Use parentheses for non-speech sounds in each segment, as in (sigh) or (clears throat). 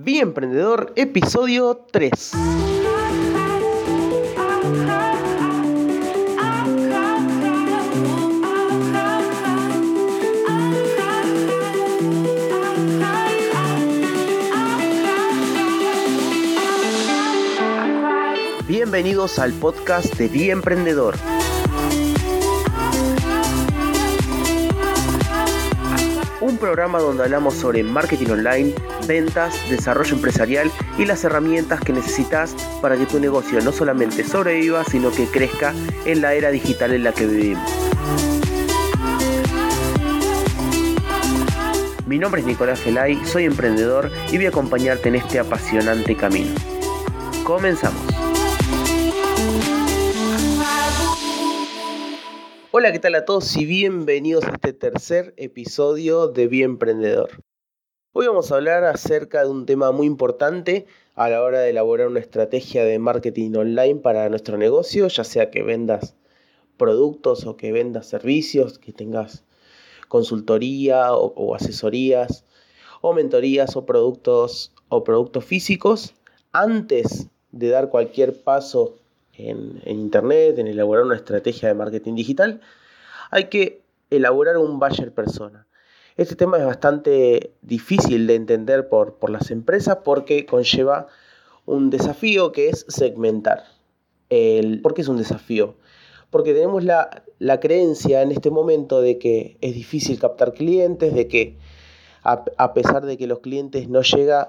Bien Emprendedor, episodio 3. Bienvenidos al podcast de Bien Emprendedor. Un programa donde hablamos sobre marketing online, ventas, desarrollo empresarial y las herramientas que necesitas para que tu negocio no solamente sobreviva, sino que crezca en la era digital en la que vivimos. Mi nombre es Nicolás Gelay, soy emprendedor y voy a acompañarte en este apasionante camino. Comenzamos. Hola, ¿qué tal a todos y bienvenidos a este tercer episodio de Bien Emprendedor? Hoy vamos a hablar acerca de un tema muy importante a la hora de elaborar una estrategia de marketing online para nuestro negocio, ya sea que vendas productos o que vendas servicios, que tengas consultoría o, asesorías o mentorías o productos o productos físicos antes de dar cualquier paso en, Internet, en elaborar una estrategia de marketing digital, hay que elaborar un buyer persona. Este tema es bastante difícil de entender por, por las empresas porque conlleva un desafío que es segmentar. El, ¿Por qué es un desafío? Porque tenemos la, creencia en este momento de que es difícil captar clientes, de que a, pesar de que los clientes no llegan,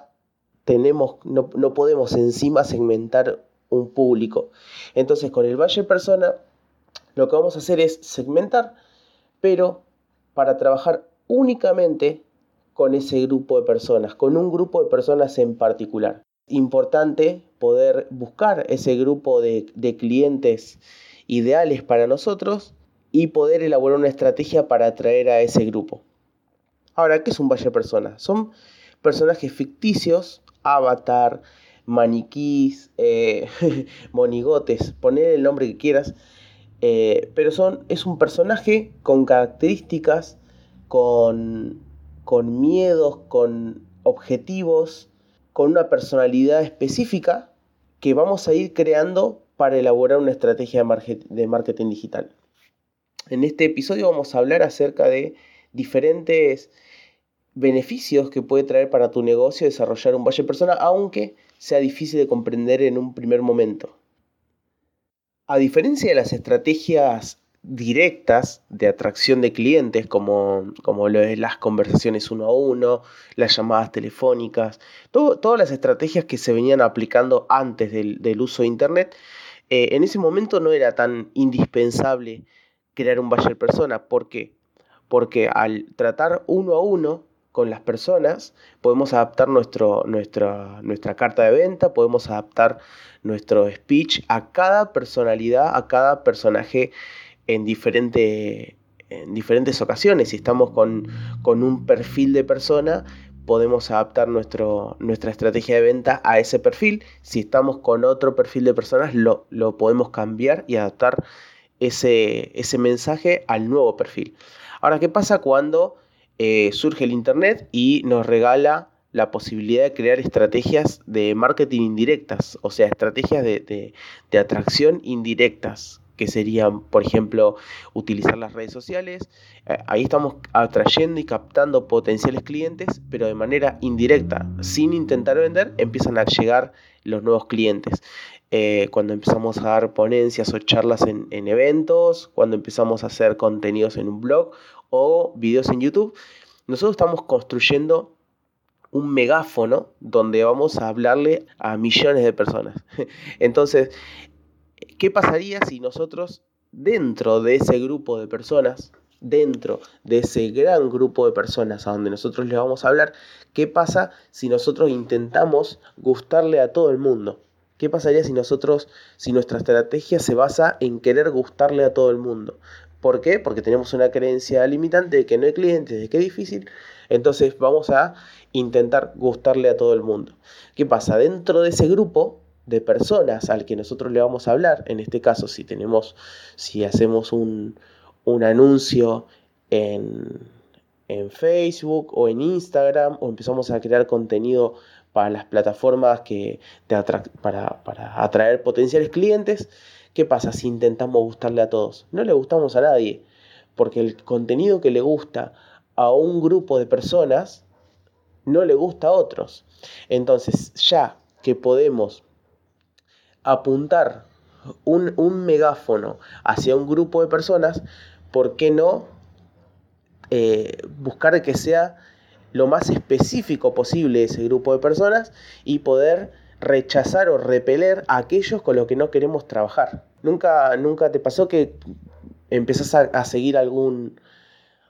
tenemos, no, no podemos encima segmentar un público. Entonces con el Valle Persona lo que vamos a hacer es segmentar, pero para trabajar únicamente con ese grupo de personas, con un grupo de personas en particular. Importante poder buscar ese grupo de, clientes ideales para nosotros y poder elaborar una estrategia para atraer a ese grupo. Ahora, ¿qué es un Valle Persona? Son personajes ficticios, avatar, maniquís, eh, (laughs) monigotes, poner el nombre que quieras, eh, pero son, es un personaje con características, con, con miedos, con objetivos, con una personalidad específica que vamos a ir creando para elaborar una estrategia de marketing digital. En este episodio vamos a hablar acerca de diferentes beneficios que puede traer para tu negocio desarrollar un valle persona, aunque sea difícil de comprender en un primer momento. A diferencia de las estrategias directas de atracción de clientes, como, como lo de las conversaciones uno a uno, las llamadas telefónicas, todas las estrategias que se venían aplicando antes del, uso de Internet, eh, en ese momento no era tan indispensable crear un buyer persona. ¿Por qué? Porque al tratar uno a uno con las personas, podemos adaptar nuestro, nuestra, nuestra carta de venta, podemos adaptar nuestro speech a cada personalidad, a cada personaje en, diferente, en diferentes ocasiones. Si estamos con, un perfil de persona, podemos adaptar nuestro, nuestra estrategia de venta a ese perfil. Si estamos con otro perfil de personas, lo, lo podemos cambiar y adaptar ese, ese mensaje al nuevo perfil. Ahora, ¿qué pasa cuando eh, surge el Internet y nos regala la posibilidad de crear estrategias de marketing indirectas, o sea, estrategias de, atracción indirectas, que serían, por ejemplo, utilizar las redes sociales. Eh, ahí estamos atrayendo y captando potenciales clientes, pero de manera indirecta, sin intentar vender, empiezan a llegar los nuevos clientes. Eh, cuando empezamos a dar ponencias o charlas en, eventos, cuando empezamos a hacer contenidos en un blog o videos en YouTube, nosotros estamos construyendo un megáfono donde vamos a hablarle a millones de personas. (laughs) Entonces, ¿qué pasaría si nosotros dentro de ese grupo de personas, dentro de ese gran grupo de personas a donde nosotros les vamos a hablar, qué pasa si nosotros intentamos gustarle a todo el mundo? ¿Qué pasaría si nosotros, si nuestra estrategia se basa en querer gustarle a todo el mundo? ¿Por qué? Porque tenemos una creencia limitante de que no hay clientes, de que es difícil. Entonces vamos a intentar gustarle a todo el mundo. ¿Qué pasa? Dentro de ese grupo de personas al que nosotros le vamos a hablar, en este caso si tenemos, si hacemos un, un anuncio en, en Facebook o en Instagram o empezamos a crear contenido para las plataformas que para, para atraer potenciales clientes. ¿Qué pasa si intentamos gustarle a todos? No le gustamos a nadie, porque el contenido que le gusta a un grupo de personas no le gusta a otros. Entonces, ya que podemos apuntar un, megáfono hacia un grupo de personas, ¿por qué no eh, buscar que sea lo más específico posible ese grupo de personas y poder rechazar o repeler a aquellos con los que no queremos trabajar? ¿Nunca, nunca te pasó que empezás a, seguir algún,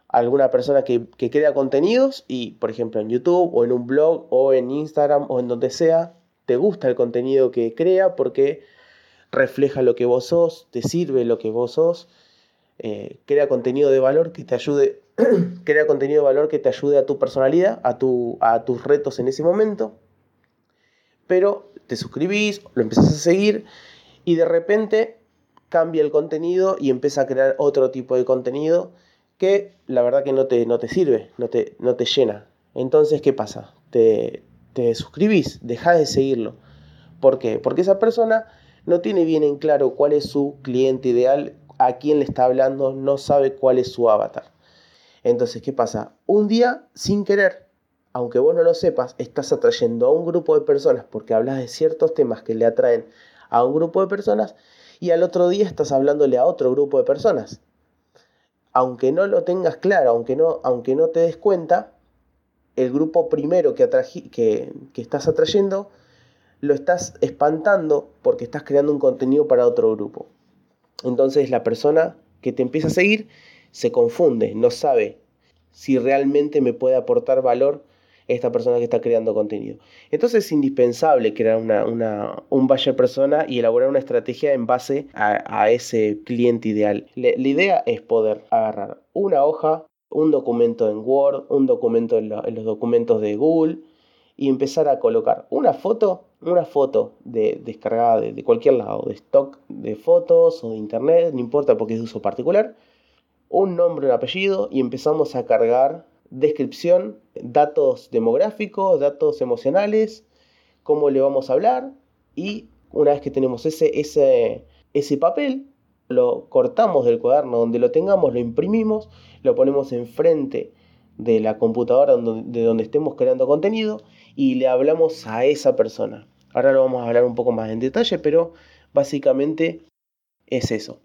alguna persona que, que, crea contenidos y, por ejemplo, en YouTube o en un blog o en Instagram o en donde sea, te gusta el contenido que crea porque refleja lo que vos sos, te sirve lo que vos sos, eh, crea contenido de valor que te ayude, (clears throat) crea contenido de valor que te ayude a tu personalidad, a, tu, a tus retos en ese momento, pero te suscribís, lo empezás a seguir y de repente cambia el contenido y empieza a crear otro tipo de contenido que la verdad que no te, no te sirve, no te, no te llena. Entonces, ¿qué pasa? Te, suscribís, dejás de seguirlo. ¿Por qué? Porque esa persona no tiene bien en claro cuál es su cliente ideal, a quién le está hablando, no sabe cuál es su avatar. Entonces, ¿qué pasa? Un día, sin querer, aunque vos no lo sepas, estás atrayendo a un grupo de personas porque hablas de ciertos temas que le atraen a un grupo de personas y al otro día estás hablándole a otro grupo de personas. Aunque no lo tengas claro, aunque no, aunque no te des cuenta, el grupo primero que, que, que estás atrayendo lo estás espantando porque estás creando un contenido para otro grupo. Entonces la persona que te empieza a seguir se confunde, no sabe si realmente me puede aportar valor esta persona que está creando contenido. Entonces es indispensable crear una, un buyer persona y elaborar una estrategia en base a, ese cliente ideal. la idea es poder agarrar una hoja, un documento en Word, un documento en los documentos de Google, y empezar a colocar una foto, una foto de, descargada de, cualquier lado, de stock de fotos o de internet, no importa porque es de uso particular, un nombre, un apellido y empezamos a cargar descripción, datos demográficos, datos emocionales, cómo le vamos a hablar y una vez que tenemos ese, ese, ese papel, lo cortamos del cuaderno donde lo tengamos, lo imprimimos, lo ponemos enfrente de la computadora de donde estemos creando contenido y le hablamos a esa persona. Ahora lo vamos a hablar un poco más en detalle, pero básicamente es eso.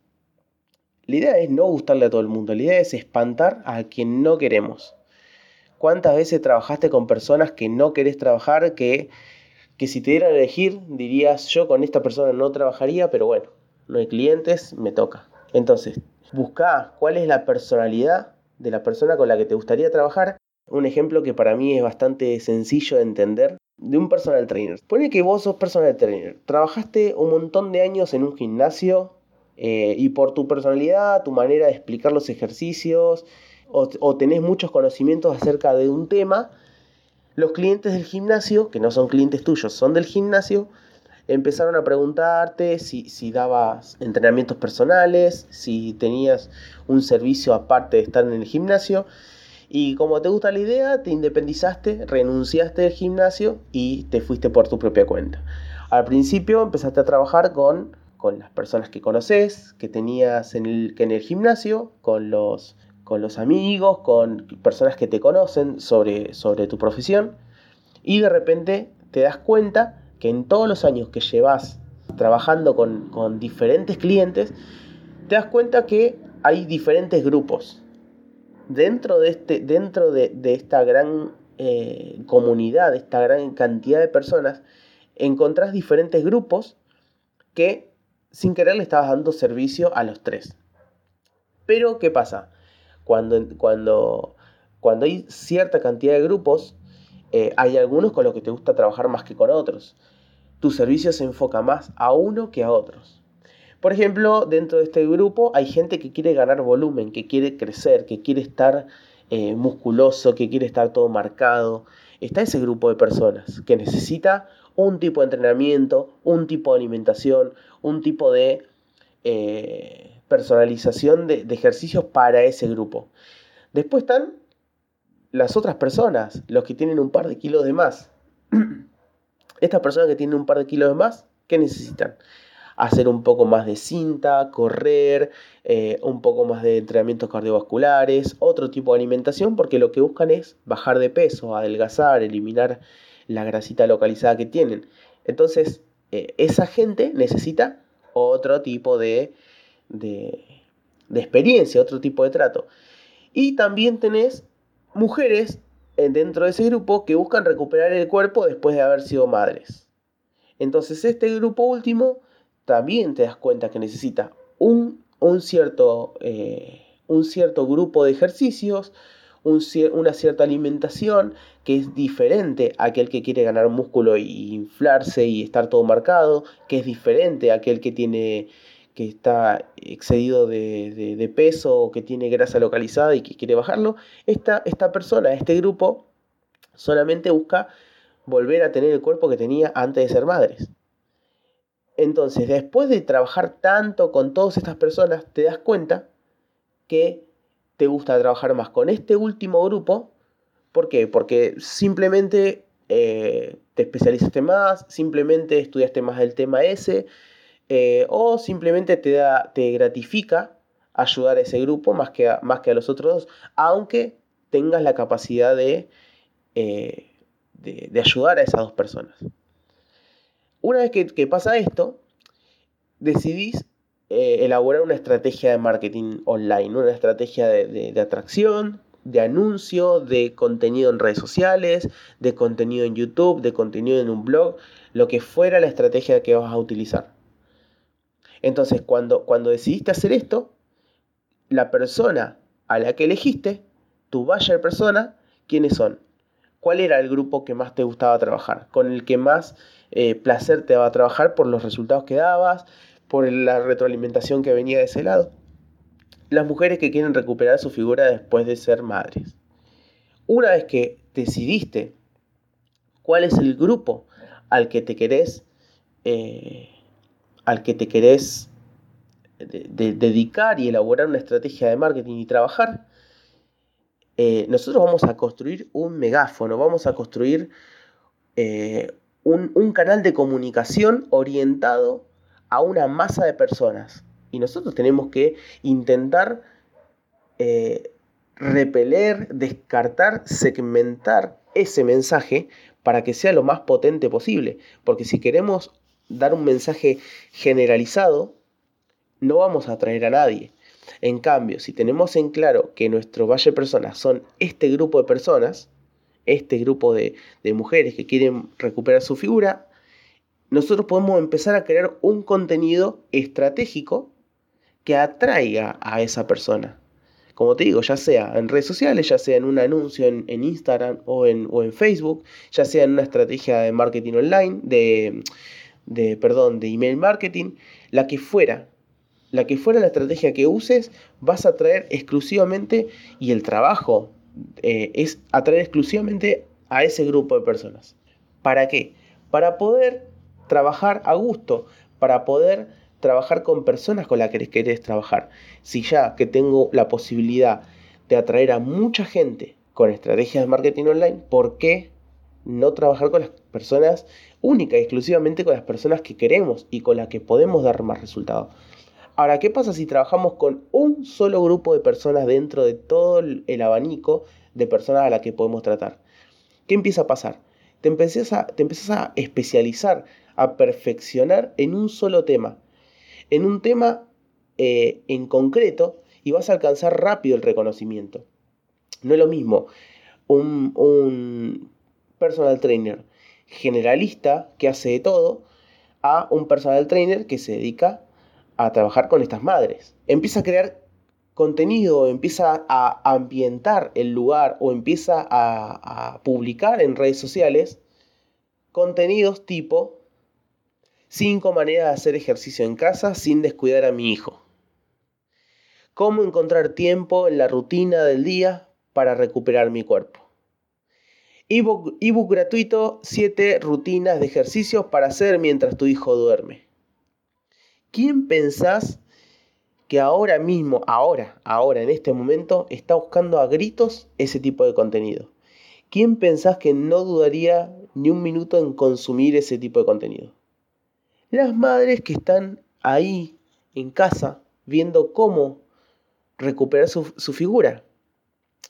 La idea es no gustarle a todo el mundo, la idea es espantar a quien no queremos. ¿Cuántas veces trabajaste con personas que no querés trabajar, que, que si te dieran a elegir dirías yo con esta persona no trabajaría, pero bueno, no hay clientes, me toca. Entonces, busca cuál es la personalidad de la persona con la que te gustaría trabajar un ejemplo que para mí es bastante sencillo de entender de un personal trainer. Pone que vos sos personal trainer, trabajaste un montón de años en un gimnasio eh, y por tu personalidad, tu manera de explicar los ejercicios o, tenés muchos conocimientos acerca de un tema, los clientes del gimnasio, que no son clientes tuyos, son del gimnasio, empezaron a preguntarte si, si, dabas entrenamientos personales, si tenías un servicio aparte de estar en el gimnasio. Y como te gusta la idea, te independizaste, renunciaste del gimnasio y te fuiste por tu propia cuenta. Al principio empezaste a trabajar con, con las personas que conoces, que tenías en el, en el gimnasio, con los, con los amigos, con personas que te conocen sobre, sobre tu profesión. Y de repente te das cuenta que en todos los años que llevas trabajando con, con diferentes clientes, te das cuenta que hay diferentes grupos dentro de, este, dentro de, esta gran eh, comunidad, de esta gran cantidad de personas, encontrás diferentes grupos que sin querer le estabas dando servicio a los tres. Pero, ¿qué pasa? Cuando, cuando, cuando hay cierta cantidad de grupos, eh, hay algunos con los que te gusta trabajar más que con otros. Tu servicio se enfoca más a uno que a otros. Por ejemplo, dentro de este grupo hay gente que quiere ganar volumen, que quiere crecer, que quiere estar eh, musculoso, que quiere estar todo marcado. Está ese grupo de personas que necesita un tipo de entrenamiento, un tipo de alimentación, un tipo de eh, personalización de, de ejercicios para ese grupo. Después están las otras personas, los que tienen un par de kilos de más. (clears throat) Estas personas que tienen un par de kilos de más, ¿qué necesitan? Hacer un poco más de cinta, correr, eh, un poco más de entrenamientos cardiovasculares, otro tipo de alimentación, porque lo que buscan es bajar de peso, adelgazar, eliminar la grasita localizada que tienen. Entonces, eh, esa gente necesita otro tipo de, de, de experiencia, otro tipo de trato. Y también tenés mujeres dentro de ese grupo que buscan recuperar el cuerpo después de haber sido madres. Entonces este grupo último también te das cuenta que necesita un, un, cierto, eh, un cierto, grupo de ejercicios, una cierta alimentación que es diferente a aquel que quiere ganar músculo e inflarse y estar todo marcado, que es diferente a aquel que tiene que está excedido de, peso o que tiene grasa localizada y que quiere bajarlo, esta, esta persona, este grupo, solamente busca volver a tener el cuerpo que tenía antes de ser madres. Entonces, después de trabajar tanto con todas estas personas, te das cuenta que te gusta trabajar más con este último grupo. ¿Por qué? Porque simplemente eh, te especializaste más, simplemente estudiaste más el tema ese, eh, o simplemente te, da, te gratifica ayudar a ese grupo más que a, más que a los otros dos, aunque tengas la capacidad de, eh, de, ayudar a esas dos personas. Una vez que, pasa esto, decidís eh, elaborar una estrategia de marketing online, una estrategia de, atracción, de anuncio, de contenido en redes sociales, de contenido en YouTube, de contenido en un blog, lo que fuera la estrategia que vas a utilizar. Entonces, cuando, cuando decidiste hacer esto, la persona a la que elegiste, tu buyer persona, ¿quiénes son? ¿Cuál era el grupo que más te gustaba trabajar? Con el que más eh, placer te daba trabajar por los resultados que dabas, por la retroalimentación que venía de ese lado. Las mujeres que quieren recuperar su figura después de ser madres. Una vez que decidiste cuál es el grupo al que te querés eh, al que te querés dedicar y elaborar una estrategia de marketing y trabajar, eh, nosotros vamos a construir un megáfono, vamos a construir eh, un, canal de comunicación orientado a una masa de personas. Y nosotros tenemos que intentar eh, repeler, descartar, segmentar ese mensaje para que sea lo más potente posible. Porque si queremos dar un mensaje generalizado, no vamos a atraer a nadie. En cambio, si tenemos en claro que nuestro valle de personas son este grupo de personas, este grupo de, mujeres que quieren recuperar su figura, nosotros podemos empezar a crear un contenido estratégico que atraiga a esa persona. Como te digo, ya sea en redes sociales, ya sea en un anuncio en, Instagram o en, o en Facebook, ya sea en una estrategia de marketing online, de, de, perdón, de email marketing, la que fuera, la que fuera la estrategia que uses, vas a traer exclusivamente, y el trabajo eh, es atraer exclusivamente a ese grupo de personas. ¿Para qué? Para poder trabajar a gusto, para poder trabajar con personas con las que querés trabajar. Si ya que tengo la posibilidad de atraer a mucha gente con estrategias de marketing online, ¿por qué no trabajar con las personas única y exclusivamente con las personas que queremos y con las que podemos dar más resultados. Ahora, ¿qué pasa si trabajamos con un solo grupo de personas dentro de todo el abanico de personas a las que podemos tratar? ¿Qué empieza a pasar? Te empiezas a, te a especializar, a perfeccionar en un solo tema, en un tema eh, en concreto y vas a alcanzar rápido el reconocimiento. No es lo mismo un personal trainer generalista que hace de todo a un personal trainer que se dedica a trabajar con estas madres. Empieza a crear contenido, empieza a ambientar el lugar o empieza a, publicar en redes sociales contenidos tipo 5 maneras de hacer ejercicio en casa sin descuidar a mi hijo. Cómo encontrar tiempo en la rutina del día para recuperar mi cuerpo. Ebook, gratuito, 7 rutinas de ejercicios para hacer mientras tu hijo duerme. ¿Quién pensás que ahora mismo, ahora, ahora, en este momento, está buscando a gritos ese tipo de contenido? ¿Quién pensás que no dudaría ni un minuto en consumir ese tipo de contenido. Las madres que están ahí en casa viendo cómo recuperar su, su figura.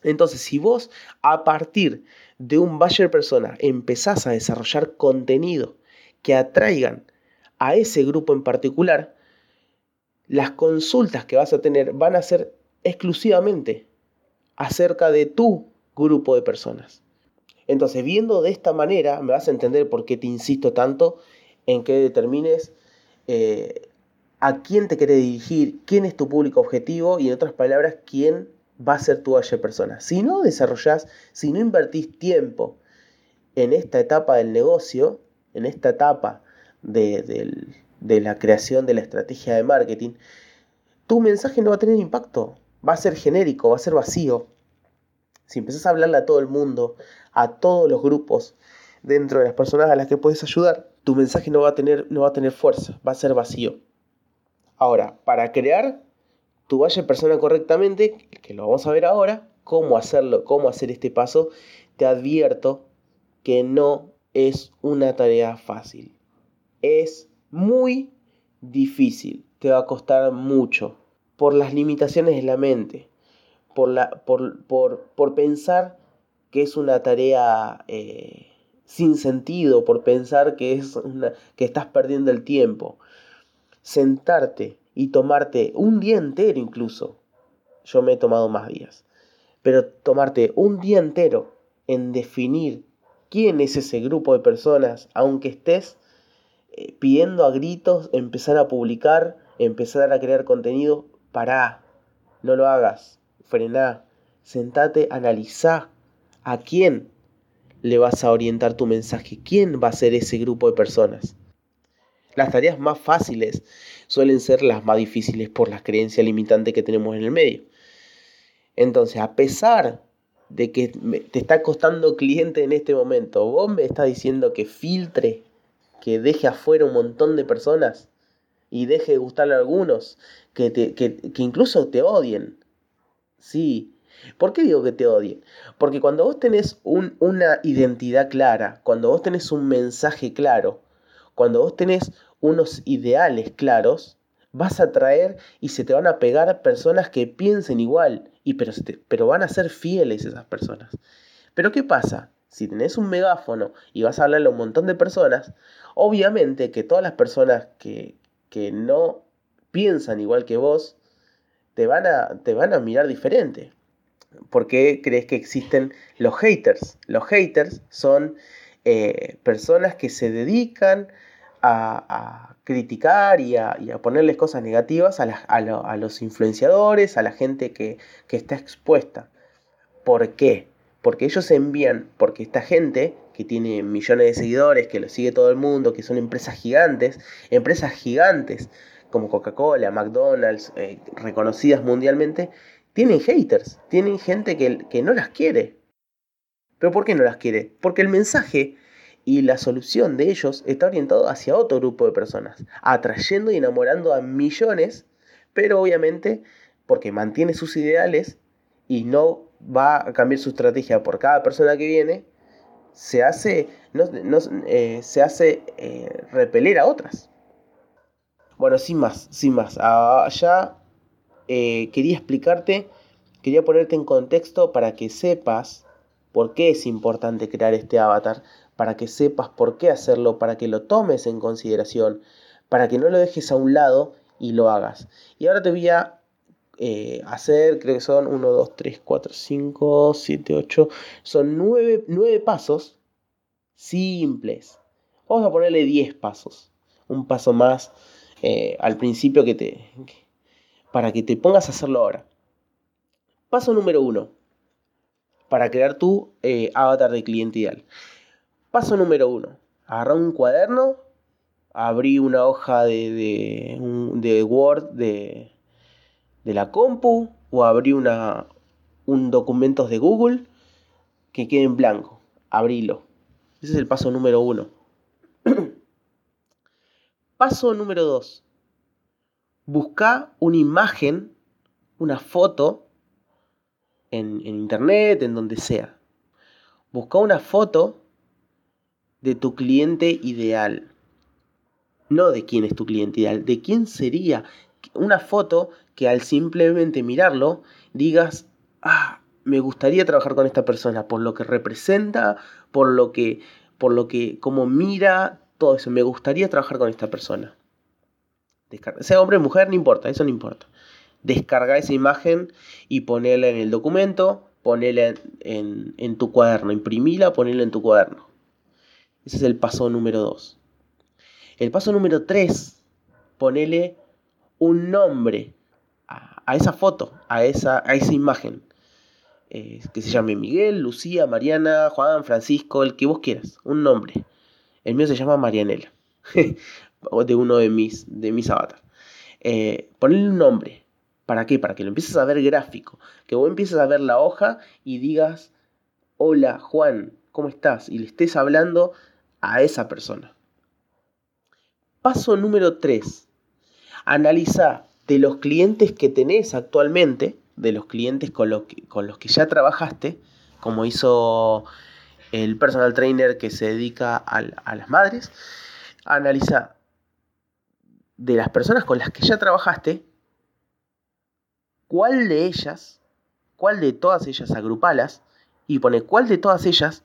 Entonces, si vos a partir de un buyer persona empezás a desarrollar contenido que atraigan a ese grupo en particular, las consultas que vas a tener van a ser exclusivamente acerca de tu grupo de personas. Entonces, viendo de esta manera, me vas a entender por qué te insisto tanto en que determines eh, a quién te querés dirigir, quién es tu público objetivo y en otras palabras, quién va a ser tu buyer persona. Si no desarrollás, si no invertís tiempo en esta etapa del negocio, en esta etapa de, de la creación de la estrategia de marketing, tu mensaje no va a tener impacto, va a ser genérico, va a ser vacío. Si empezás a hablarle a todo el mundo, a todos los grupos dentro de las personas a las que puedes ayudar, tu mensaje no va a tener, no va a tener fuerza, va a ser vacío. Ahora, para crear tu vaya persona correctamente, que lo vamos a ver ahora, cómo hacerlo, cómo hacer este paso, te advierto que no es una tarea fácil. Es muy difícil, te va a costar mucho por las limitaciones de la mente, por, la, por, por, pensar que es una tarea eh, sin sentido, por pensar que, es una, que estás perdiendo el tiempo. Sentarte y tomarte un día entero incluso. Yo me he tomado más días. Pero tomarte un día entero en definir quién es ese grupo de personas, aunque estés eh, pidiendo a gritos empezar a publicar, empezar a crear contenido, pará, no lo hagas, frená, sentate, analizá a quién le vas a orientar tu mensaje, quién va a ser ese grupo de personas. Las tareas más fáciles suelen ser las más difíciles por las creencias limitantes que tenemos en el medio. Entonces, a pesar de que te está costando cliente en este momento, vos me estás diciendo que filtre que deje afuera un montón de personas y deje de gustarle a algunos, que, que, incluso te odien. Sí. ¿Por qué digo que te odien? Porque cuando vos tenés una identidad clara, cuando vos tenés un mensaje claro, cuando vos tenés unos ideales claros, vas a traer y se te van a pegar personas que piensen igual, y pero, pero van a ser fieles esas personas. Pero ¿qué pasa? Si tenés un megáfono y vas a hablarle a un montón de personas, Obviamente que todas las personas que, no piensan igual que vos, te van a, te van a mirar diferente. ¿Por qué crees que existen los haters? Los haters son eh, personas que se dedican a, criticar y a, ponerles cosas negativas a, los influenciadores, a la gente que, está expuesta. ¿Por qué? Porque ellos envían, porque esta gente que tiene millones de seguidores, que lo sigue todo el mundo, que son empresas gigantes, empresas gigantes como Coca-Cola, McDonald's, eh, reconocidas mundialmente, tienen haters, tienen gente que, que no las quiere. ¿Pero por qué no las quiere? Porque el mensaje y la solución de ellos está orientado hacia otro grupo de personas, atrayendo y enamorando a millones, pero obviamente porque mantiene sus ideales y no va a cambiar su estrategia por cada persona que viene, se hace, no, eh, se hace eh, repeler a otras. Bueno, sin más, sin más. Ah, ya eh, quería explicarte, quería ponerte en contexto para que sepas por qué es importante crear este avatar, para que sepas por qué hacerlo, para que lo tomes en consideración, para que no lo dejes a un lado y lo hagas. Y ahora te voy a eh, hacer, creo que son 1, 2, 3, 4, 5, 7, 8, son 9, pasos simples. Vamos a ponerle 10 pasos, un paso más eh, al principio que te, para que te pongas a hacerlo ahora. Paso número 1, para crear tu eh, avatar de cliente ideal. Paso número 1, agarra un cuaderno, abrí una hoja de, de Word de de la compu o abrí un documento de Google que quede en blanco. Abrilo. Ese es el paso número uno. (clears throat) paso número dos. Busca una imagen, una foto en, en internet, en donde sea. Busca una foto de tu cliente ideal. No de quién es tu cliente ideal, de quién sería una foto que al simplemente mirarlo digas, ah, me gustaría trabajar con esta persona por lo que representa, por lo que, por lo que, como mira, todo eso. Me gustaría trabajar con esta persona. sea hombre o mujer, no importa, eso no importa. Descarga esa imagen y ponela en el documento, ponela en, en tu cuaderno, imprimila, ponela en tu cuaderno. Ese es el paso número 2. El paso número 3, ponele un nombre a, esa foto, a esa, a esa imagen. Que se llame Miguel, Lucía, Mariana, Juan, Francisco, el que vos quieras, un nombre. El mío se llama Marianela, (laughs) de uno de mis, de mis avatars. Eh, un nombre. ¿Para qué? Para que lo empieces a ver gráfico. Que vos empieces a ver la hoja y digas, hola Juan, ¿cómo estás? Y le estés hablando a esa persona. Paso número 3. Analiza de los clientes que tenés actualmente, de los clientes con los que, ya trabajaste, como hizo el personal trainer que se dedica a, las madres, analiza de las personas con las que ya trabajaste, cuál de ellas, cuál de todas ellas agrupalas y pone cuál de todas ellas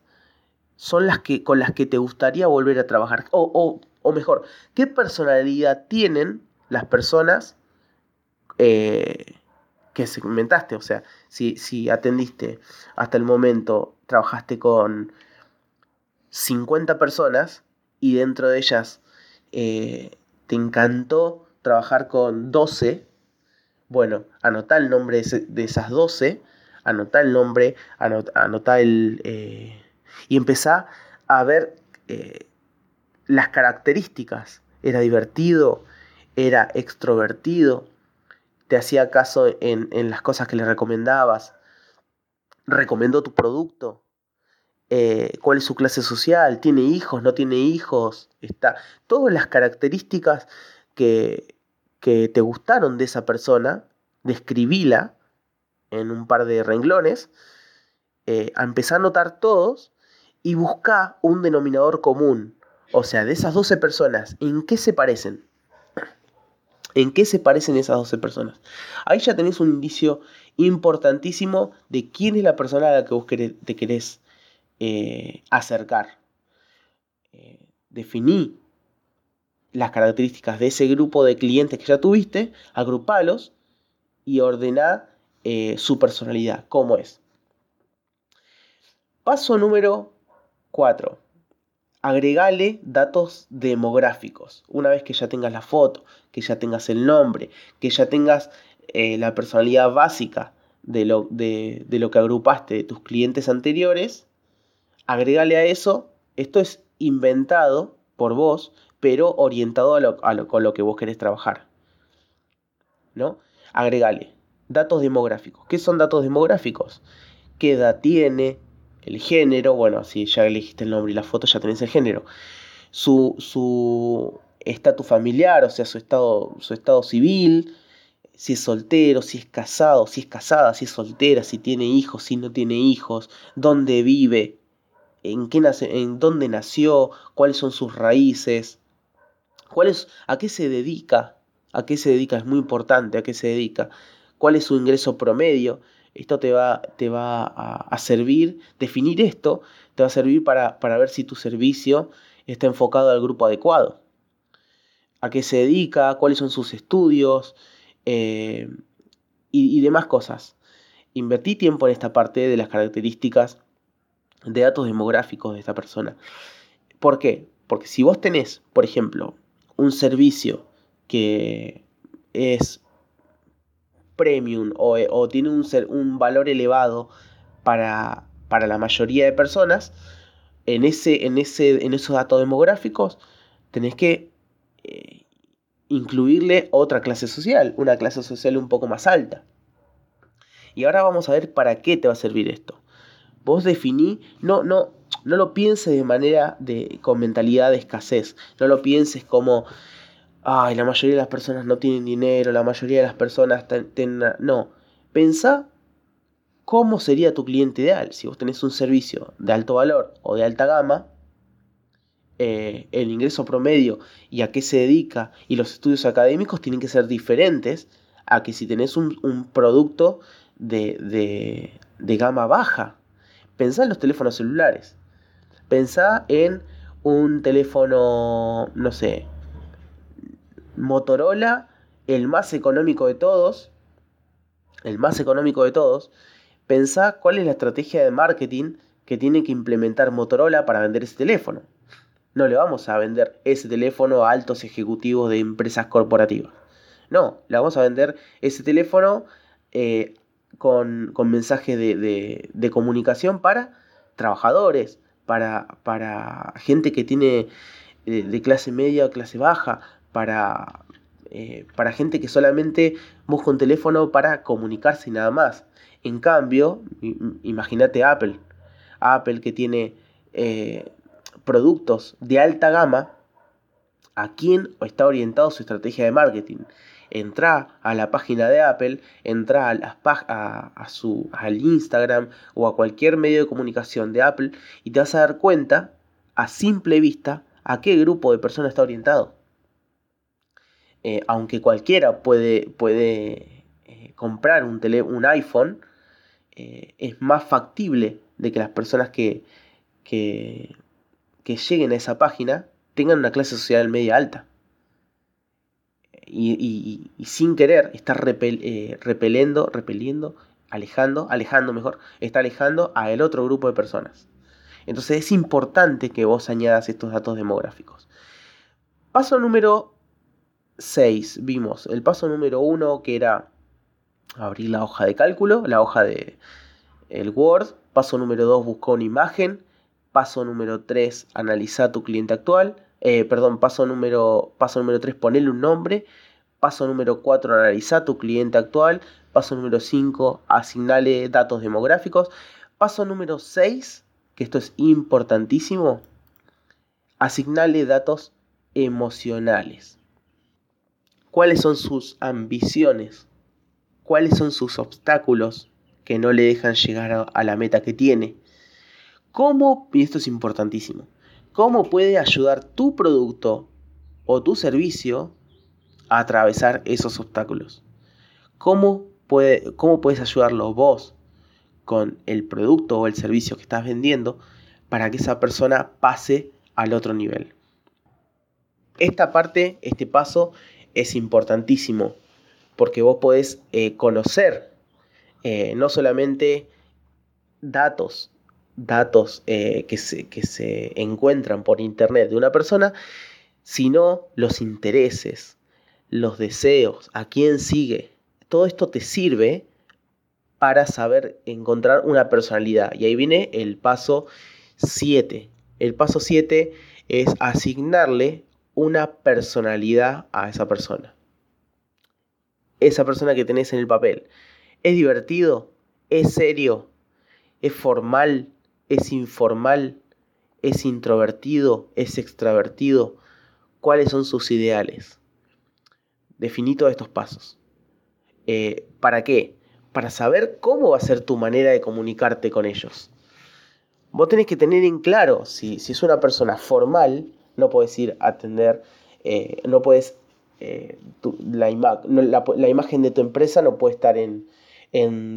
son las que con las que te gustaría volver a trabajar o, o, o mejor, qué personalidad tienen las personas eh, que segmentaste. O sea, si, si atendiste hasta el momento, trabajaste con 50 personas y dentro de ellas eh, te encantó trabajar con 12, bueno, anota el nombre de esas 12, anota el nombre, anota, el... Eh, y empezá a ver las características. Era divertido, era extrovertido, te hacía caso en, las cosas que le recomendabas, recomendó tu producto, eh, cuál es su clase social, tiene hijos, no tiene hijos, está, todas las características que, que te gustaron de esa persona, describíla en un par de renglones, eh, a notar todos y busca un denominador común. O sea, de esas 12 personas, ¿en qué se parecen? ¿En qué se parecen esas 12 personas? Ahí ya tenés un indicio importantísimo de quién es la persona a la que vos te querés eh, acercar. Eh, definí las características de ese grupo de clientes que ya tuviste, agrupalos y ordená eh, su personalidad, cómo es. Paso número 4 agregale datos demográficos. Una vez que ya tengas la foto, que ya tengas el nombre, que ya tengas eh, la personalidad básica de lo, de, lo, que agrupaste de tus clientes anteriores, agregale a eso, esto es inventado por vos, pero orientado a lo, a lo, con lo que vos querés trabajar. ¿No? Agregale datos demográficos. ¿Qué son datos demográficos? ¿Qué edad tiene? El género, bueno, si ya elegiste el nombre y la foto, ya tenés el género. Su, su estatus familiar, o sea, su estado, su estado civil, si es soltero, si es casado, si es casada, si es soltera, si tiene hijos, si no tiene hijos, dónde vive, en, qué nace, en dónde nació, cuáles son sus raíces, cuál a qué se dedica, a qué se dedica, es muy importante, a qué se dedica, cuál es su ingreso promedio, esto te va, te va a, servir, definir esto, te va a servir para, ver si tu servicio está enfocado al grupo adecuado. A qué se dedica, cuáles son sus estudios eh, y, demás cosas. Invertí tiempo en esta parte de las características de datos demográficos de esta persona. ¿Por qué? Porque si vos tenés, por ejemplo, un servicio que es premium o, tiene un, un, valor elevado para, para, la mayoría de personas, en, ese, en, ese, en esos datos demográficos tenés que eh, incluirle otra clase social, una clase social un poco más alta. Y ahora vamos a ver para qué te va a servir esto. Vos definí, no, no, no lo pienses de manera de, con mentalidad de escasez, no lo pienses como ay, la mayoría de las personas no tienen dinero, la mayoría de las personas. No, pensa cómo sería tu cliente ideal. Si vos tenés un servicio de alto valor o de alta gama, eh, el ingreso promedio y a qué se dedica y los estudios académicos tienen que ser diferentes a que si tenés un, producto de, de, gama baja. Pensá en los teléfonos celulares. Pensá en un teléfono, no sé, Motorola, el más económico de todos, el más económico de todos, pensá cuál es la estrategia de marketing que tiene que implementar Motorola para vender ese teléfono. No le vamos a vender ese teléfono a altos ejecutivos de empresas corporativas. No, le vamos a vender ese teléfono eh, con, con mensaje de, comunicación para trabajadores, para, para gente que tiene eh, de clase media o clase baja, para, eh, para gente que solamente busca un teléfono para comunicarse nada más. En cambio, imagínate Apple. Apple que tiene eh, productos de alta gama, ¿a quién está orientado su estrategia de marketing? Entra a la página de Apple, entra a, a, su, al Instagram o a cualquier medio de comunicación de Apple y te vas a dar cuenta, a simple vista, a qué grupo de personas está orientado. Eh, aunque cualquiera puede, puede eh, comprar un, un iPhone, eh, es más factible de que las personas que, que, lleguen a esa página tengan una clase social media alta. Y, sin querer está repeliendo, repeliendo, alejando, alejando mejor, está alejando a el otro grupo de personas. Entonces es importante que vos añadas estos datos demográficos. Paso número 6 vimos el paso número 1 que era abrir la hoja de cálculo, la hoja de el Word. Paso número 2 buscar una imagen. Paso número 3 analizar tu cliente actual. Eh, perdón, paso número, paso número 3 ponerle un nombre. Paso número 4 analizar tu cliente actual. Paso número 5 asignarle datos demográficos. Paso número 6, que esto es importantísimo, asignarle datos emocionales cuáles son sus ambiciones, cuáles son sus obstáculos que no le dejan llegar a, la meta que tiene. ¿Cómo, y esto es importantísimo, cómo puede ayudar tu producto o tu servicio a atravesar esos obstáculos? ¿Cómo, puede, cómo puedes ayudarlo vos con el producto o el servicio que estás vendiendo para que esa persona pase al otro nivel? Esta parte, este paso, es importantísimo porque vos podés eh, conocer eh, no solamente datos, datos eh, que, se, que se encuentran por internet de una persona, sino los intereses, los deseos, a quién sigue. Todo esto te sirve para saber encontrar una personalidad. Y ahí viene el paso 7. El paso 7 es asignarle una personalidad a esa persona. Esa persona que tenés en el papel. ¿Es divertido? ¿Es serio? ¿Es formal? ¿Es informal? ¿Es introvertido? ¿Es extravertido? ¿Cuáles son sus ideales? Definí todos estos pasos. Eh, ¿Para qué? Para saber cómo va a ser tu manera de comunicarte con ellos. Vos tenés que tener en claro si, si es una persona formal, no puedes ir a atender, eh, no puedes, eh, la, imagen de tu empresa no puede estar en,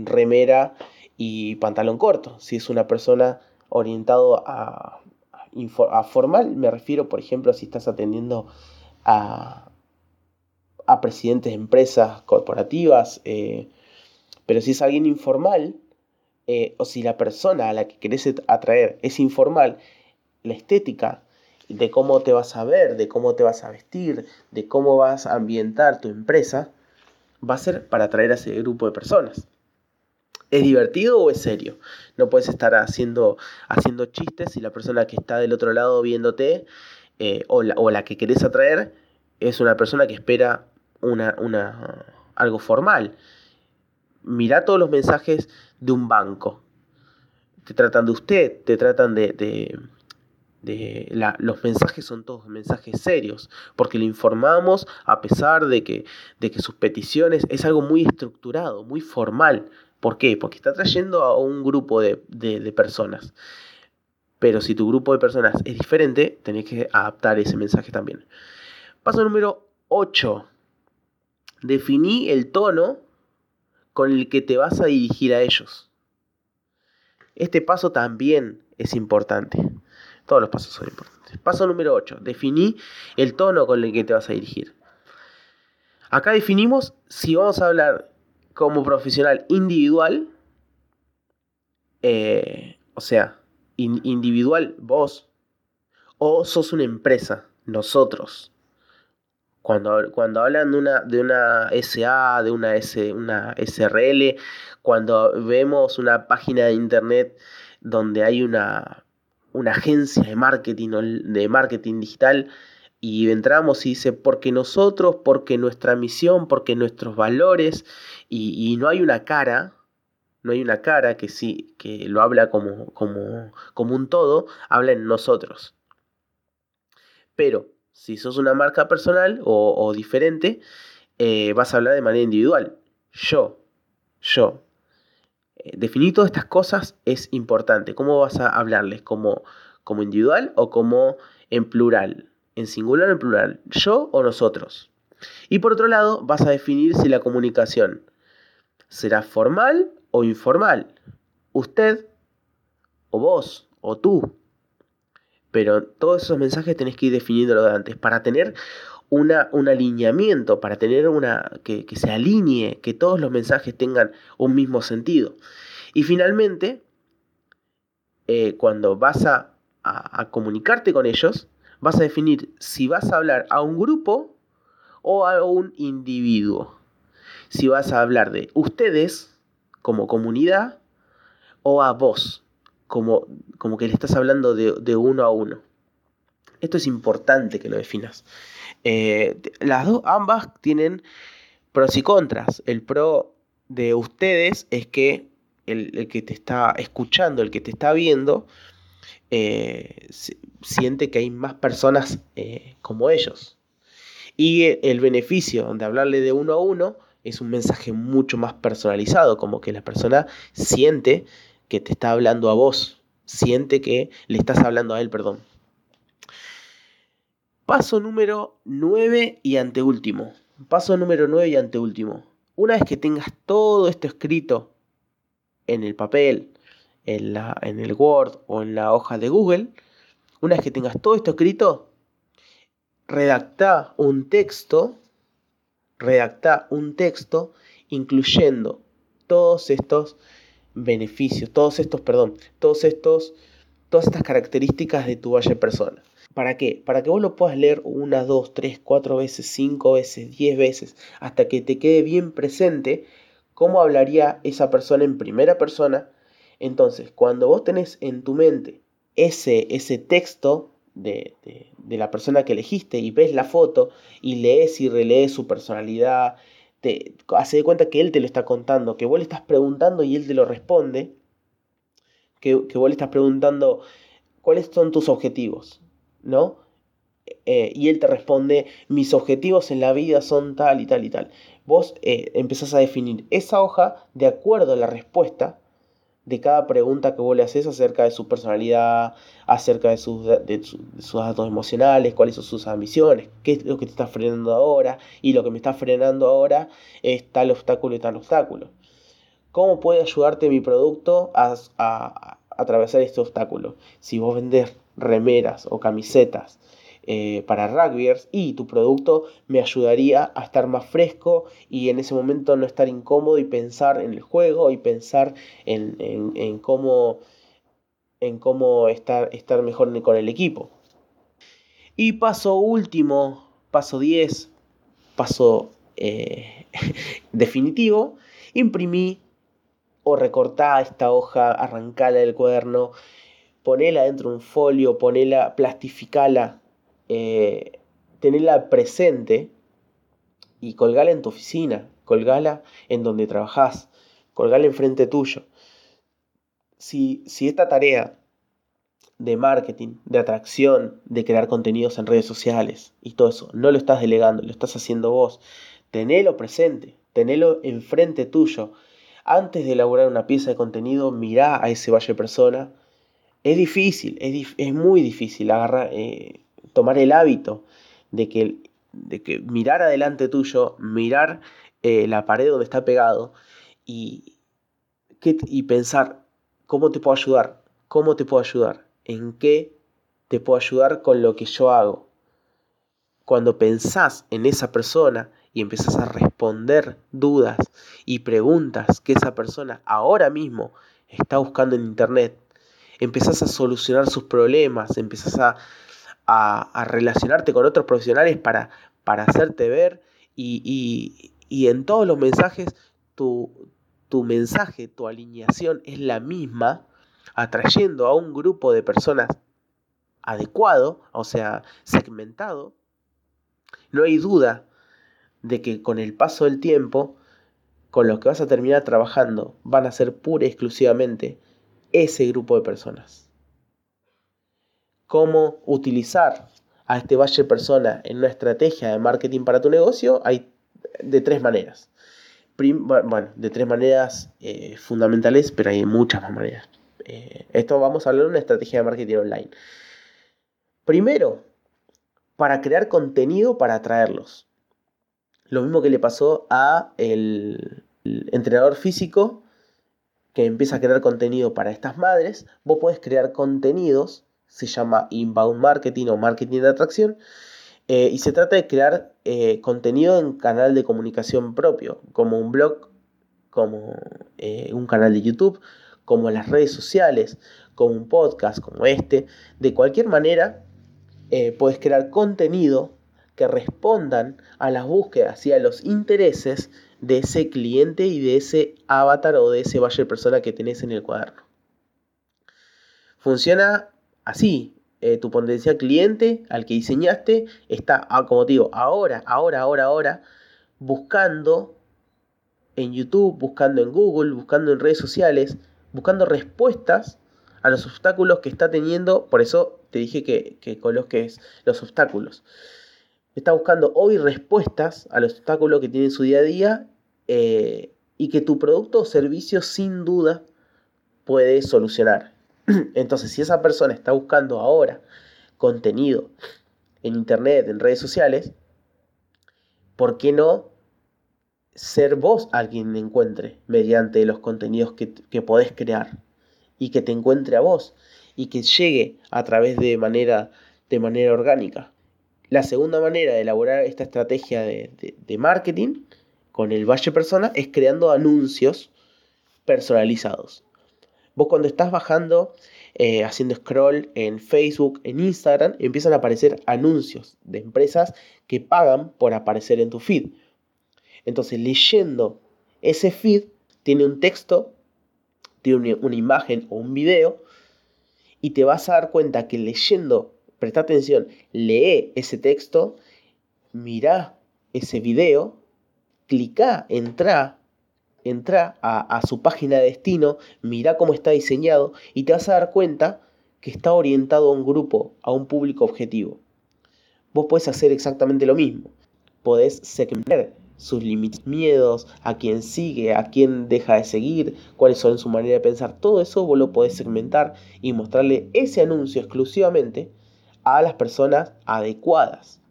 remera y pantalón corto. Si es una persona orientado a, a, formal, me refiero, por ejemplo, si estás atendiendo a, a presidentes de empresas corporativas, eh, pero si es alguien informal, o si la persona a la que querés atraer es informal, la estética de cómo te vas a ver, de cómo te vas a vestir, de cómo vas a ambientar tu empresa, va a ser para atraer a ese grupo de personas. ¿Es divertido o es serio? No puedes estar haciendo, haciendo chistes si la persona que está del otro lado viéndote eh, o, la, que querés atraer es una persona que espera una, una, algo formal. Mira todos los mensajes de un banco. Te tratan de usted, te tratan de, los mensajes son todos mensajes serios, porque le informamos a pesar de que, de que sus peticiones es algo muy estructurado, muy formal. ¿Por qué? Porque está trayendo a un grupo de, personas. Pero si tu grupo de personas es diferente, tenés que adaptar ese mensaje también. Paso número 8. Definí el tono con el que te vas a dirigir a ellos. Este paso también es importante. Todos los pasos son importantes. Paso número 8. Definí el tono con el que te vas a dirigir. Acá definimos si vamos a hablar como profesional individual, eh, o sea, individual vos, o sos una empresa, nosotros. Cuando, cuando hablan de una, de una SA, de una, S, una SRL, cuando vemos una página de internet donde hay una, una agencia de marketing, de marketing digital, y entramos y dice, porque nosotros, porque nuestra misión, porque nuestros valores, y, no hay una cara, no hay una cara que sí, que lo habla como, como, como un todo, habla en nosotros. Pero si sos una marca personal o, diferente, eh, vas a hablar de manera individual. Yo, yo. Eh, definir todas estas cosas es importante. ¿Cómo vas a hablarles? ¿Como, como individual o como en plural? En singular o en plural. ¿Yo o nosotros? Y por otro lado, vas a definir si la comunicación será formal o informal. Usted o vos o tú pero todos esos mensajes tenés que ir definiéndolo de antes para tener una, un alineamiento, para tener una. Que, se alinee, que todos los mensajes tengan un mismo sentido. Y finalmente, eh, cuando vas a, comunicarte con ellos, vas a definir si vas a hablar a un grupo o a un individuo. Si vas a hablar de ustedes como comunidad o a vos como, como que le estás hablando de, uno a uno. Esto es importante que lo definas. Eh, las dos, ambas tienen pros y contras. El pro de ustedes es que el, que te está escuchando, el que te está viendo, eh, siente que hay más personas eh, como ellos. Y el beneficio de hablarle de uno a uno es un mensaje mucho más personalizado, como que la persona siente que te está hablando a vos, siente que le estás hablando a él, perdón. Paso número 9 y anteúltimo. Paso número 9 y anteúltimo. Una vez que tengas todo esto escrito en el papel, en, la, en el Word o en la hoja de Google, una vez que tengas todo esto escrito, redacta un texto, redacta un texto incluyendo todos estos beneficios, todos estos, perdón, todos estos, todas estas características de tu valle persona. ¿Para qué? Para que vos lo puedas leer una, dos, tres, cuatro veces, cinco veces, diez veces, hasta que te quede bien presente cómo hablaría esa persona en primera persona. Entonces, cuando vos tenés en tu mente ese, ese texto de, de la persona que elegiste y ves la foto y lees y relees su personalidad, te hace de cuenta que él te lo está contando, que vos le estás preguntando y él te lo responde, que, vos le estás preguntando cuáles son tus objetivos, ¿no? Eh, y él te responde, mis objetivos en la vida son tal y tal y tal. Vos eh, empezás a definir esa hoja de acuerdo a la respuesta de cada pregunta que vos le haces acerca de su personalidad, acerca de sus, datos emocionales, cuáles son sus ambiciones, qué es lo que te está frenando ahora, y lo que me está frenando ahora es tal obstáculo y tal obstáculo. ¿Cómo puede ayudarte mi producto a, a atravesar este obstáculo? Si vos vendés remeras o camisetas eh, para rugbyers y tu producto me ayudaría a estar más fresco y en ese momento no estar incómodo y pensar en el juego y pensar en, cómo, en cómo estar, estar mejor con el equipo. Y paso último, paso 10, paso eh, (laughs) definitivo, imprimí o recortá esta hoja, arrancala del cuaderno, ponela dentro de un folio, ponela, plastificala eh, tenerla presente y colgala en tu oficina, colgala en donde trabajas, colgala enfrente tuyo. Si, si esta tarea de marketing, de atracción, de crear contenidos en redes sociales y todo eso, no lo estás delegando, lo estás haciendo vos, tenelo presente, tenelo enfrente tuyo. Antes de elaborar una pieza de contenido, mirá a ese valle persona Es difícil, es, muy difícil agarrar, eh, tomar el hábito de que, de que mirar adelante tuyo, mirar eh, la pared donde está pegado y, y pensar cómo te puedo ayudar, cómo te puedo ayudar, en qué te puedo ayudar con lo que yo hago. Cuando pensás en esa persona y empezás a responder dudas y preguntas que esa persona ahora mismo está buscando en internet, empezás a solucionar sus problemas, empezás a, relacionarte con otros profesionales para, para hacerte ver y, y en todos los mensajes tu, tu mensaje, tu alineación es la misma, atrayendo a un grupo de personas adecuado, o sea, segmentado, no hay duda de que con el paso del tiempo, con los que vas a terminar trabajando, van a ser pura y exclusivamente ese grupo de personas. Cómo utilizar a este valle persona en una estrategia de marketing para tu negocio, hay de tres maneras. bueno, de tres maneras eh, fundamentales, pero hay muchas más maneras. Eh, esto vamos a hablar de una estrategia de marketing online. Primero, para crear contenido para atraerlos. Lo mismo que le pasó a el, entrenador físico que empieza a crear contenido para estas madres. Vos podés crear contenidos, se llama inbound marketing o marketing de atracción, eh, y se trata de crear eh, contenido en canal de comunicación propio, como un blog, como eh, un canal de YouTube, como las redes sociales, como un podcast, como este. De cualquier manera, puedes crear contenido que respondan a las búsquedas y a los intereses de ese cliente y de ese avatar o de ese buyer persona que tenés en el cuaderno. Funciona así, eh, tu potencial cliente al que diseñaste está, ah, como te digo, ahora, ahora, ahora, ahora, buscando en YouTube, buscando en Google, buscando en redes sociales, buscando respuestas a los obstáculos que está teniendo. Por eso te dije que, que coloques los obstáculos. Está buscando hoy respuestas a los obstáculos que tiene en su día a día eh, y que tu producto o servicio sin duda puede solucionar. (clears throat) Entonces, si esa persona está buscando ahora contenido en internet, en redes sociales, ¿por qué no ser vos alguien encuentre mediante los contenidos que, que podés crear y que te encuentre a vos y que llegue a través de manera, de manera orgánica? La segunda manera de elaborar esta estrategia de, de marketing con el Valle Persona es creando anuncios personalizados. Vos cuando estás bajando, eh, haciendo scroll en Facebook, en Instagram, empiezan a aparecer anuncios de empresas que pagan por aparecer en tu feed. Entonces, leyendo ese feed, tiene un texto, tiene una imagen o un video, y te vas a dar cuenta que leyendo, presta atención, lee ese texto, mira ese video, clica, entra entra a, su página de destino, mira cómo está diseñado y te vas a dar cuenta que está orientado a un grupo, a un público objetivo. Vos podés hacer exactamente lo mismo. Podés segmentar sus límites, miedos, a quién sigue, a quién deja de seguir, cuáles son su manera de pensar. Todo eso vos lo podés segmentar y mostrarle ese anuncio exclusivamente a las personas adecuadas.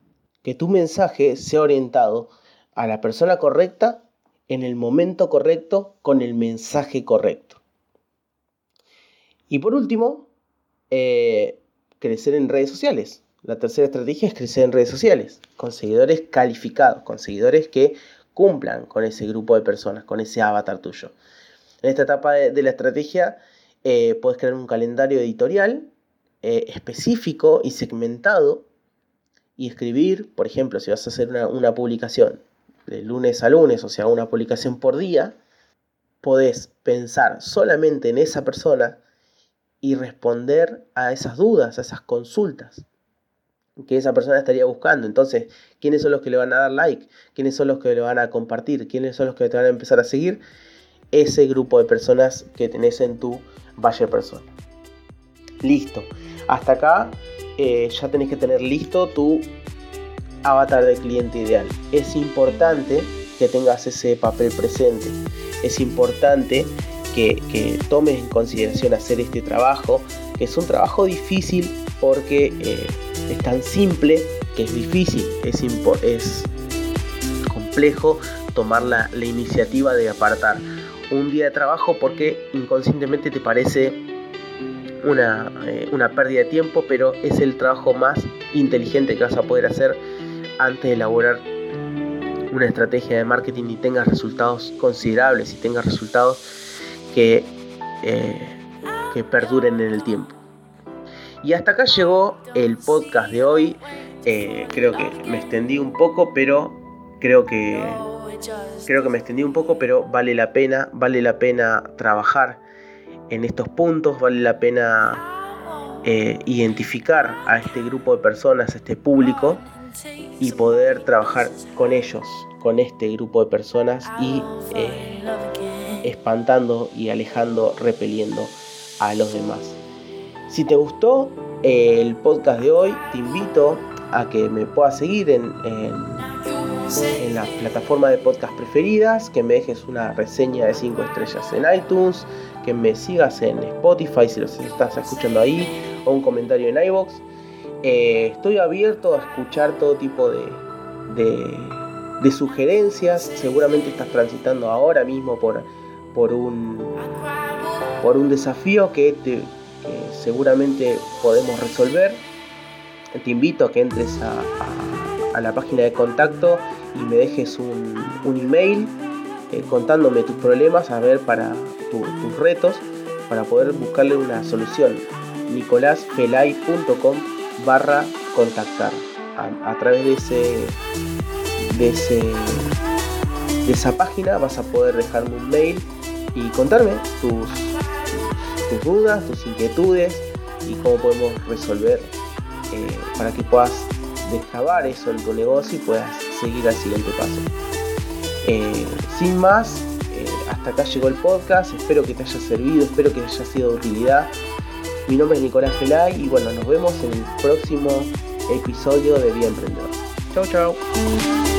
Que tu mensaje sea orientado a la persona correcta en el momento correcto con el mensaje correcto. Y por último, eh, crecer en redes sociales. La tercera estrategia es crecer en redes sociales, con seguidores calificados, con seguidores que cumplan con ese grupo de personas, con ese avatar tuyo. En esta etapa de, la estrategia eh, puedes crear un calendario editorial eh, específico y segmentado y escribir, por ejemplo, si vas a hacer una publicación de lunes a lunes, o sea, una publicación por día, podés pensar solamente en esa persona y responder a esas dudas, a esas consultas que esa persona estaría buscando. Entonces, ¿quiénes son los que le van a dar like? ¿Quiénes son los que le van a compartir? ¿Quiénes son los que te van a empezar a seguir? Ese grupo de personas que tenés en tu valle persona. Listo. Hasta acá eh, ya tenés que tener listo tu avatar del cliente ideal. Es importante que tengas ese papel presente. Es importante que, tomes en consideración hacer este trabajo, que es un trabajo difícil porque eh, es tan simple que es difícil, es, complejo tomar la, iniciativa de apartar un día de trabajo porque inconscientemente te parece eh, una, pérdida de tiempo, pero es el trabajo más inteligente que vas a poder hacer antes de elaborar una estrategia de marketing y tengas resultados considerables y tengas resultados que, eh, que perduren en el tiempo. Y hasta acá llegó el podcast de hoy. Eh, creo que me extendí un poco, pero creo que creo que me extendí un poco, pero vale la pena, vale la pena trabajar en estos puntos, vale la pena eh, identificar a este grupo de personas, a este público y poder trabajar con ellos, con este grupo de personas y eh, espantando y alejando, repeliendo a los demás. Si te gustó el podcast de hoy, te invito a que me puedas seguir en, en, las plataformas de podcast preferidas, que me dejes una reseña de 5 estrellas en iTunes, que me sigas en Spotify si los estás escuchando ahí, o un comentario en iBox. Eh, estoy abierto a escuchar todo tipo de, sugerencias. Seguramente estás transitando ahora mismo por, un, desafío que, que seguramente podemos resolver te invito a que entres a, la página de contacto y me dejes un, email eh, contándome tus problemas, a ver para tus retos, para poder buscarle una solución. nicolásfelay.com barra contactar. A, través de ese, de ese de esa página vas a poder dejarme un mail y contarme tus, tus dudas, tus inquietudes y cómo podemos resolver eh, para que puedas destrabar eso en tu negocio y puedas seguir al siguiente paso. Eh, sin más, eh, hasta acá llegó el podcast, espero que te haya servido, espero que haya sido de utilidad. Mi nombre es Nicolás Gelay y bueno, nos vemos en el próximo episodio de Bien Emprendedor. Chau chau.